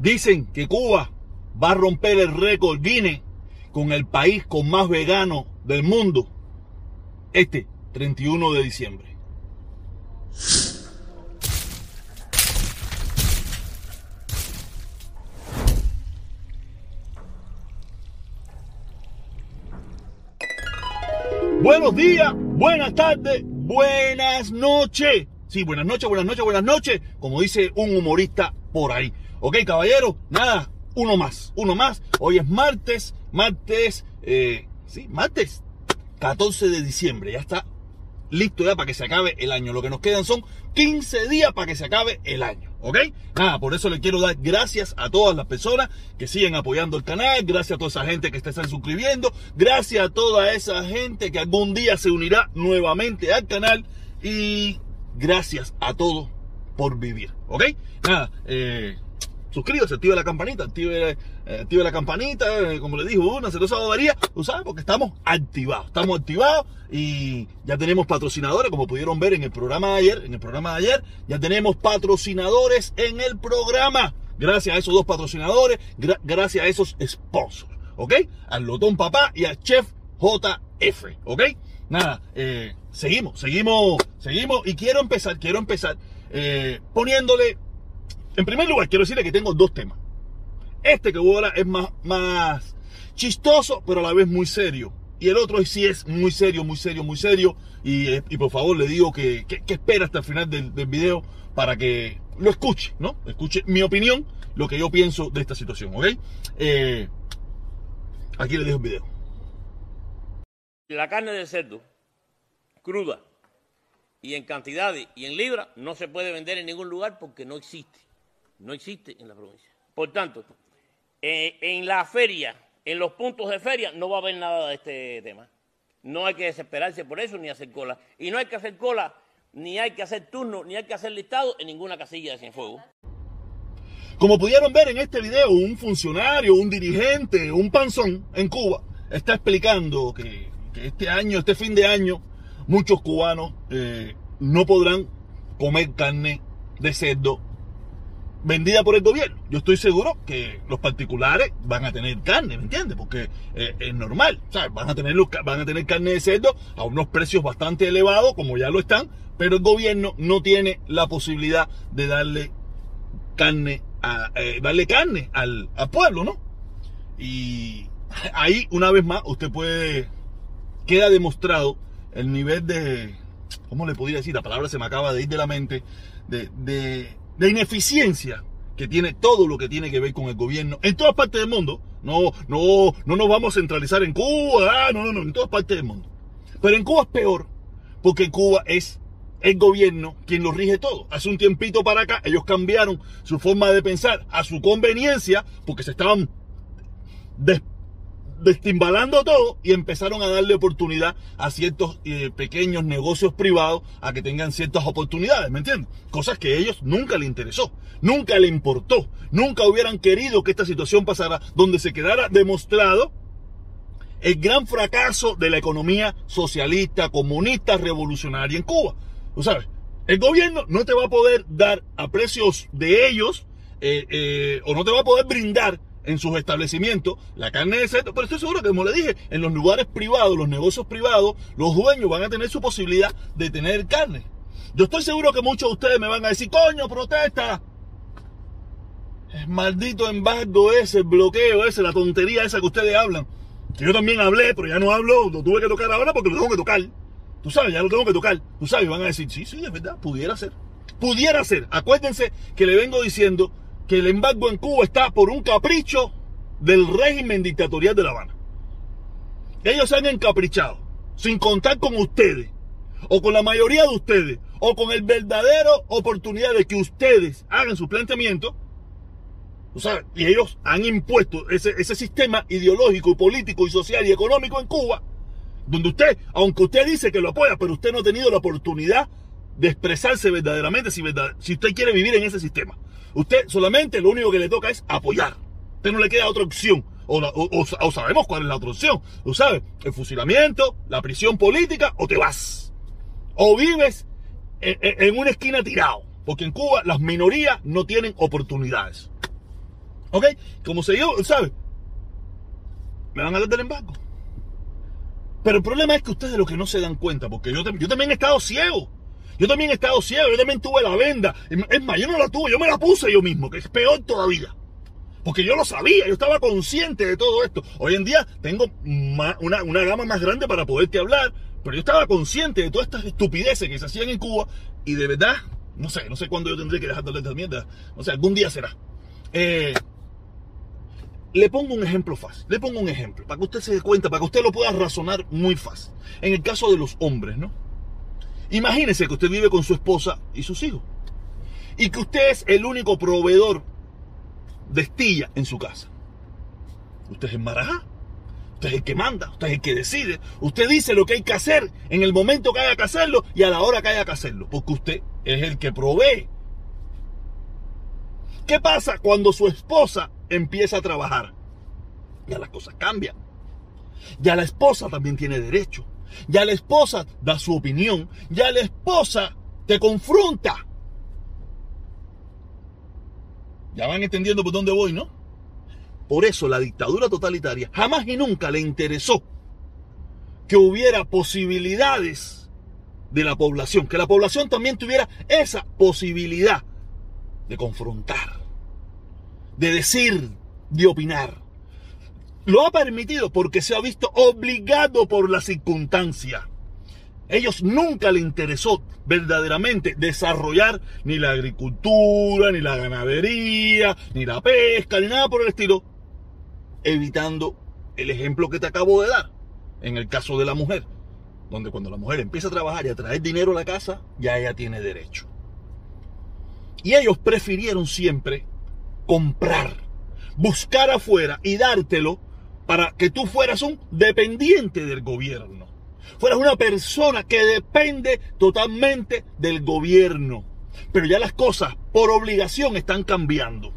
Dicen que Cuba va a romper el récord Guinness con el país con más veganos del mundo este 31 de diciembre. Buenos días, buenas tardes, buenas noches. Sí, buenas noches, buenas noches, buenas noches, como dice un humorista por ahí. Ok, caballero, nada, uno más, uno más. Hoy es martes, martes, eh, sí, martes 14 de diciembre. Ya está listo ya para que se acabe el año. Lo que nos quedan son 15 días para que se acabe el año. ¿Ok? Nada, por eso le quiero dar gracias a todas las personas que siguen apoyando el canal, gracias a toda esa gente que está suscribiendo, gracias a toda esa gente que algún día se unirá nuevamente al canal y gracias a todos por vivir. ¿Ok? Nada, eh, suscríbase, activa la campanita, active, eh, la campanita, eh, como le dijo una celosa bobería, tú sabes, porque estamos activados, estamos activados y ya tenemos patrocinadores, como pudieron ver en el programa de ayer, en el programa de ayer, ya tenemos patrocinadores en el programa. Gracias a esos dos patrocinadores, gracias a esos sponsors, ¿ok? Al Lotón Papá y a Chef JF, ¿ok? Nada, eh, seguimos, seguimos, seguimos y quiero empezar, quiero empezar poniéndole en primer lugar, quiero decirle que tengo dos temas. Este que voy a hablar es más, más chistoso, pero a la vez muy serio. Y el otro sí es muy serio, muy serio, muy serio. Y, eh, por favor le digo que, espera hasta el final del, video para que lo escuche, ¿no? Escuche mi opinión, lo que yo pienso de esta situación, ¿ok? Eh, aquí le dejo el video. La carne de cerdo, cruda, y en cantidades y en libras, no se puede vender en ningún lugar porque no existe. No existe en la provincia. Por tanto, eh, en la feria, en los puntos de feria, no va a haber nada de este tema. No hay que desesperarse por eso ni hacer cola. Y no hay que hacer cola, ni hay que hacer turno, ni hay que hacer listado en ninguna casilla de Cienfuegos. Como pudieron ver en este video, un funcionario, un dirigente, un panzón en Cuba está explicando que, este año, este fin de año, muchos cubanos eh, no podrán comer carne de cerdo vendida por el gobierno. Yo estoy seguro que los particulares van a tener carne, ¿me entiendes? Porque eh, es normal, ¿sabes? Van a, tener, van a tener carne de cerdo a unos precios bastante elevados, como ya lo están, pero el gobierno no tiene la posibilidad de darle carne, a, eh, darle carne al pueblo, ¿no? Y ahí, una vez más, usted puede, queda demostrado el nivel de, ¿cómo le podría decir? La palabra se me acaba de ir de la mente, de, de ineficiencia que tiene todo lo que tiene que ver con el gobierno en todas partes del mundo. No, no, no nos vamos a centralizar en Cuba, ah, no, no, no, en todas partes del mundo. Pero en Cuba es peor, porque en Cuba es el gobierno quien lo rige todo. Hace un tiempito para acá, ellos cambiaron su forma de pensar a su conveniencia, porque se estaban destimbalando todo y empezaron a darle oportunidad a ciertos eh, pequeños negocios privados a que tengan ciertas oportunidades, ¿me entiendes? Cosas que a ellos nunca le interesó, nunca le importó, nunca hubieran querido que esta situación pasara, donde se quedara demostrado el gran fracaso de la economía socialista, comunista, revolucionaria en Cuba. ¿Tú sabes? El gobierno no te va a poder dar a precios de ellos eh, eh, o no te va a poder brindar en sus establecimientos la carne de cerdo, pero estoy seguro que, como le dije, en los lugares privados, los negocios privados, los dueños van a tener su posibilidad de tener carne. Yo estoy seguro que muchos de ustedes me van a decir, coño, protesta. El maldito embargo ese, bloqueo ese, la tontería esa que ustedes hablan. Que yo también hablé, pero ya no hablo, lo tuve que tocar ahora porque lo tengo que tocar. Tú sabes, ya lo tengo que tocar. Tú sabes, van a decir, sí, sí, es verdad, pudiera ser. Pudiera ser. Acuérdense que le vengo diciendo que el embargo en Cuba está por un capricho del régimen dictatorial de La Habana. Ellos se han encaprichado, sin contar con ustedes, o con la mayoría de ustedes, o con el verdadero oportunidad de que ustedes hagan su planteamiento, o sea, y ellos han impuesto ese, ese sistema ideológico, político y social y económico en Cuba, donde usted, aunque usted dice que lo apoya, pero usted no ha tenido la oportunidad de expresarse verdaderamente si, usted quiere vivir en ese sistema. Usted solamente lo único que le toca es apoyar. Usted no le queda otra opción. O, sabemos cuál es la otra opción. Tú sabes, el fusilamiento, la prisión política, o te vas. O vives en, una esquina tirado. Porque en Cuba las minorías no tienen oportunidades. ¿Ok? Como se dio, ¿sabes? Me van a dar del embargo. Pero el problema es que ustedes lo que no se dan cuenta, porque yo, yo también he estado ciego. Yo también he estado ciego, yo también tuve la venda. Es más, yo no la tuve, yo me la puse yo mismo, que es peor todavía. Porque yo lo sabía, yo estaba consciente de todo esto. Hoy en día tengo una, una gama más grande para poderte hablar, pero yo estaba consciente de todas estas estupideces que se hacían en Cuba y de verdad, no sé, no sé cuándo yo tendré que dejar de hablar de mierda. No sé, algún día será. Eh, le pongo un ejemplo fácil, le pongo un ejemplo, para que usted se dé cuenta, para que usted lo pueda razonar muy fácil. En el caso de los hombres, ¿no? Imagínese que usted vive con su esposa y sus hijos. Y que usted es el único proveedor de estilla en su casa. Usted es el marajá. Usted es el que manda, usted es el que decide. Usted dice lo que hay que hacer en el momento que haya que hacerlo y a la hora que haya que hacerlo. Porque usted es el que provee. ¿Qué pasa cuando su esposa empieza a trabajar? Ya las cosas cambian. Ya la esposa también tiene derecho. Ya la esposa da su opinión. Ya la esposa te confronta. Ya van entendiendo por dónde voy, ¿no? Por eso la dictadura totalitaria jamás y nunca le interesó que hubiera posibilidades de la población, que la población también tuviera esa posibilidad de confrontar, de decir, de opinar. Lo ha permitido porque se ha visto obligado por la circunstancia. Ellos nunca le interesó verdaderamente desarrollar ni la agricultura, ni la ganadería, ni la pesca, ni nada por el estilo, evitando el ejemplo que te acabo de dar, en el caso de la mujer, donde cuando la mujer empieza a trabajar y a traer dinero a la casa, ya ella tiene derecho. Y ellos prefirieron siempre comprar, buscar afuera y dártelo para que tú fueras un dependiente del gobierno. Fueras una persona que depende totalmente del gobierno. Pero ya las cosas por obligación están cambiando.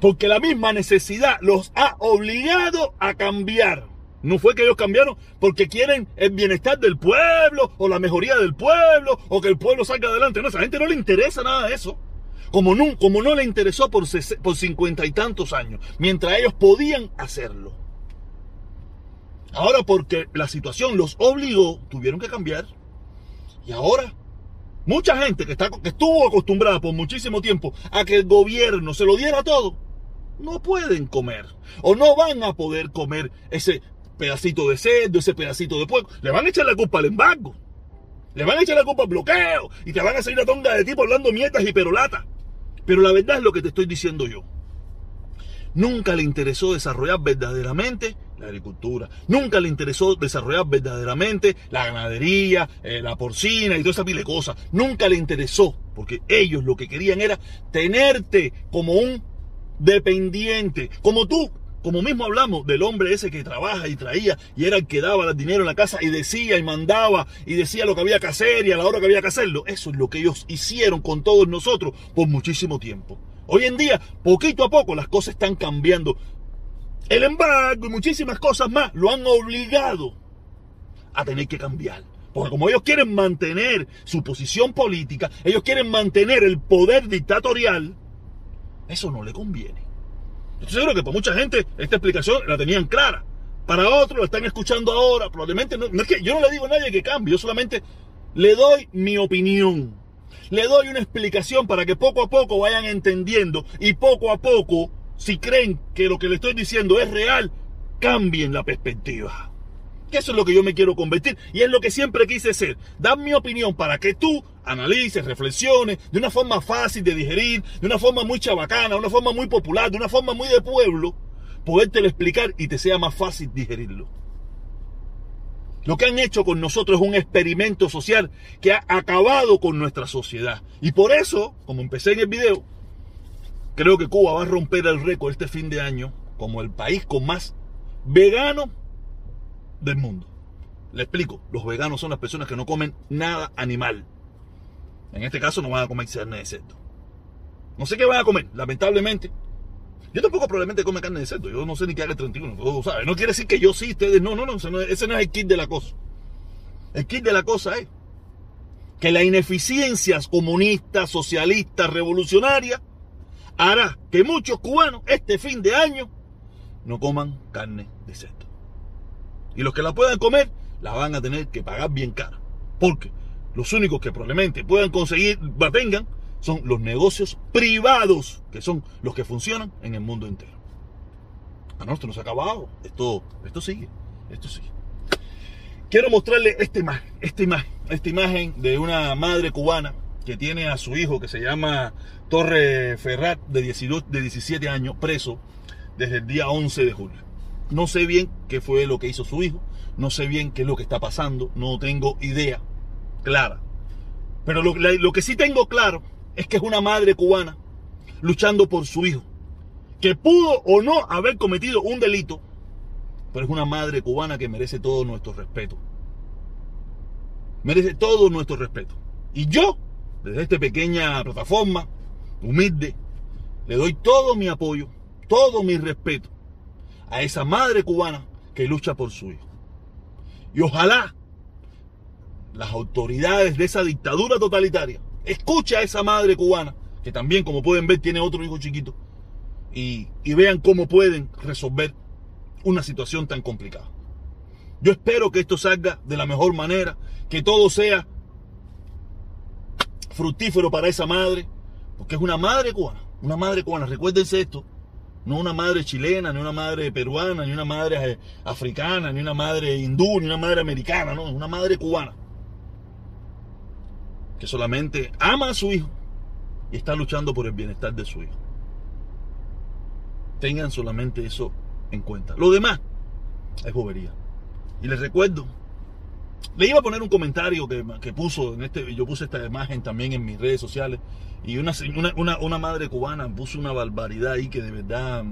Porque la misma necesidad los ha obligado a cambiar. No fue que ellos cambiaron porque quieren el bienestar del pueblo o la mejoría del pueblo o que el pueblo salga adelante. No, a esa gente no le interesa nada de eso como no, como no le interesó por, por cincuenta y tantos años, mientras ellos podían hacerlo. Ahora porque la situación los obligó, tuvieron que cambiar. Y ahora, mucha gente que, está, que estuvo acostumbrada por muchísimo tiempo a que el gobierno se lo diera todo, no pueden comer. O no van a poder comer ese pedacito de cerdo, ese pedacito de pueblo. Le van a echar la culpa al embargo. Le van a echar la culpa al bloqueo. Y te van a salir a tonga de tipo hablando mierdas y perolatas. Pero la verdad es lo que te estoy diciendo yo. Nunca le interesó desarrollar verdaderamente la agricultura. Nunca le interesó desarrollar verdaderamente la ganadería, eh, la porcina y toda esa pile de cosas. Nunca le interesó, porque ellos lo que querían era tenerte como un dependiente, como tú, como mismo hablamos del hombre ese que trabaja y traía y era el que daba el dinero en la casa y decía y mandaba y decía lo que había que hacer y a la hora que había que hacerlo. Eso es lo que ellos hicieron con todos nosotros por muchísimo tiempo. Hoy en día, poquito a poco, las cosas están cambiando. El embargo y muchísimas cosas más lo han obligado a tener que cambiar. Porque como ellos quieren mantener su posición política, ellos quieren mantener el poder dictatorial, eso no le conviene. Estoy seguro que para mucha gente esta explicación la tenían clara. Para otros la están escuchando ahora. Probablemente no, es que yo no le digo a nadie que cambie, yo solamente le doy mi opinión. Le doy una explicación para que poco a poco vayan entendiendo y poco a poco, si creen que lo que le estoy diciendo es real, cambien la perspectiva. Que eso es lo que yo me quiero convertir y es lo que siempre quise ser. Dar mi opinión para que tú analices, reflexiones de una forma fácil de digerir, de una forma muy chabacana, de una forma muy popular, de una forma muy de pueblo, podértelo explicar y te sea más fácil digerirlo. Lo que han hecho con nosotros es un experimento social que ha acabado con nuestra sociedad. Y por eso, como empecé en el video, creo que Cuba va a romper el récord este fin de año como el país con más vegano del mundo. Le explico, los veganos son las personas que no comen nada animal. En este caso no van a comer carne de cerdo. No sé qué van a comer, lamentablemente. Yo tampoco probablemente come carne de cerdo. Yo no sé ni qué haga el 31. No quiere decir que yo sí, ustedes no, no, no. Ese no es el kit de la cosa. El kit de la cosa es que la ineficiencia comunista, socialista, revolucionaria hará que muchos cubanos este fin de año no coman carne de cerdo. Y los que la puedan comer, la van a tener que pagar bien cara. Porque los únicos que probablemente puedan conseguir, tengan, son los negocios privados, que son los que funcionan en el mundo entero. Ah, esto no se ha acabado. Esto, esto sigue. Esto sigue. Quiero mostrarle esta imagen, esta imagen, esta imagen de una madre cubana que tiene a su hijo que se llama Torre Ferrat de, 18, de 17 años preso desde el día 11 de julio. No sé bien qué fue lo que hizo su hijo, no sé bien qué es lo que está pasando, no tengo idea clara. Pero lo, lo que sí tengo claro es que es una madre cubana luchando por su hijo, que pudo o no haber cometido un delito, pero es una madre cubana que merece todo nuestro respeto. Merece todo nuestro respeto. Y yo, desde esta pequeña plataforma, humilde, le doy todo mi apoyo, todo mi respeto a esa madre cubana que lucha por su hijo. Y ojalá las autoridades de esa dictadura totalitaria escuchen a esa madre cubana, que también, como pueden ver, tiene otro hijo chiquito, y, y vean cómo pueden resolver una situación tan complicada. Yo espero que esto salga de la mejor manera, que todo sea fructífero para esa madre, porque es una madre cubana, una madre cubana, recuérdense esto, no una madre chilena, ni una madre peruana, ni una madre eh, africana, ni una madre hindú, ni una madre americana, no, es una madre cubana. Que solamente ama a su hijo y está luchando por el bienestar de su hijo. Tengan solamente eso en cuenta. Lo demás es bobería. Y les recuerdo, le iba a poner un comentario que, que, puso en este, yo puse esta imagen también en mis redes sociales y una, una, una, madre cubana puso una barbaridad ahí que de verdad,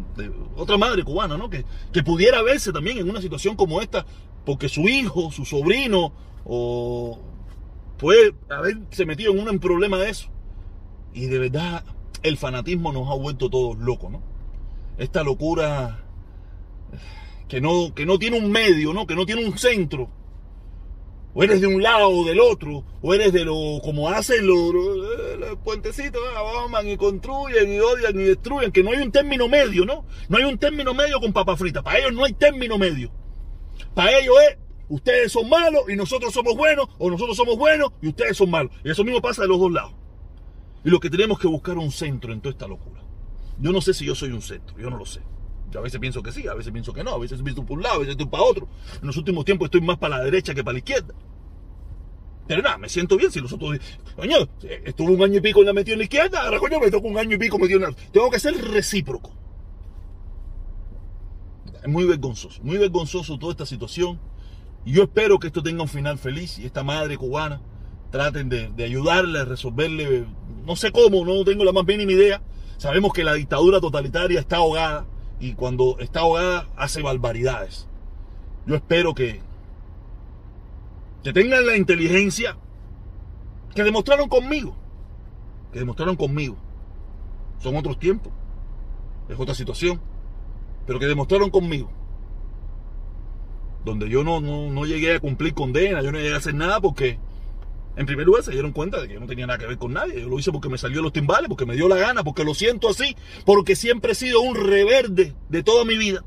otra madre cubana, ¿no? Que, que pudiera verse también en una situación como esta porque su hijo, su sobrino o puede haberse metido en un problema de eso. Y de verdad el fanatismo nos ha vuelto todos locos, ¿no? Esta locura que no, que no tiene un medio, ¿no? Que no tiene un centro o eres de un lado o del otro, o eres de lo como hacen los, puentecitos, aman y construyen y odian y destruyen, que no hay un término medio, ¿no? No hay un término medio con papa frita. Para ellos no hay término medio. Para ellos es, ustedes son malos y nosotros somos buenos, o nosotros somos buenos y ustedes son malos. Y eso mismo pasa de los dos lados. Y lo que tenemos que buscar un centro en toda esta locura. Yo no sé si yo soy un centro, yo no lo sé. Yo a veces pienso que sí, a veces pienso que no, a veces pienso por un lado, a veces estoy para otro. En los últimos tiempos estoy más para la derecha que para la izquierda. Pero nada, me siento bien si los otros. Coño, estuve un año y pico en la metida en la izquierda, ahora coño me toca un año y pico metido en la. Tengo que ser recíproco. Es muy vergonzoso, muy vergonzoso toda esta situación. Y yo espero que esto tenga un final feliz y esta madre cubana traten de, de ayudarle resolverle. No sé cómo, no tengo la más mínima idea. Sabemos que la dictadura totalitaria está ahogada y cuando está ahogada hace barbaridades. Yo espero que, que tengan la inteligencia que demostraron conmigo, que demostraron conmigo. Son otros tiempos, es otra situación, pero que demostraron conmigo. Donde yo no, no, no llegué a cumplir condena, yo no llegué a hacer nada porque en primer lugar se dieron cuenta de que yo no tenía nada que ver con nadie. Yo lo hice porque me salió los timbales, porque me dio la gana, porque lo siento así, porque siempre he sido un reverde de toda mi vida.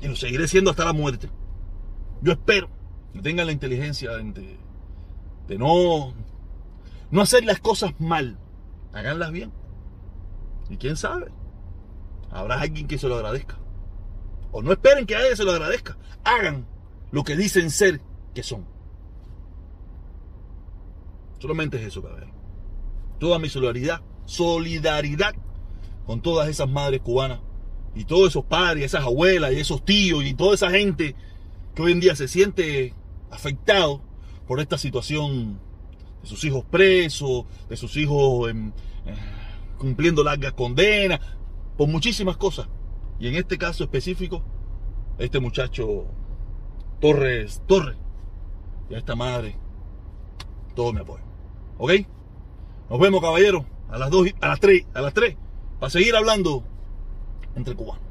Y lo seguiré siendo hasta la muerte. Yo espero que tengan la inteligencia de, no, no hacer las cosas mal. Háganlas bien. Y quién sabe, habrá alguien que se lo agradezca. O no esperen que alguien se lo agradezca. Hagan lo que dicen ser que son. Solamente es eso, cabrón. Toda mi solidaridad, solidaridad con todas esas madres cubanas y todos esos padres, esas abuelas y esos tíos y toda esa gente que hoy en día se siente afectado por esta situación de sus hijos presos, de sus hijos eh, cumpliendo largas condenas, por muchísimas cosas. Y en este caso específico, este muchacho Torres, Torres y a esta madre, todo mi apoyo. ¿Ok? Nos vemos, caballero, a las 2, a las 3, a las 3, para seguir hablando entre cubanos.